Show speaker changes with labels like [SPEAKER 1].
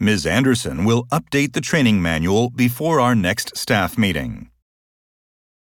[SPEAKER 1] Ms. Anderson will update the training manual before our next staff meeting.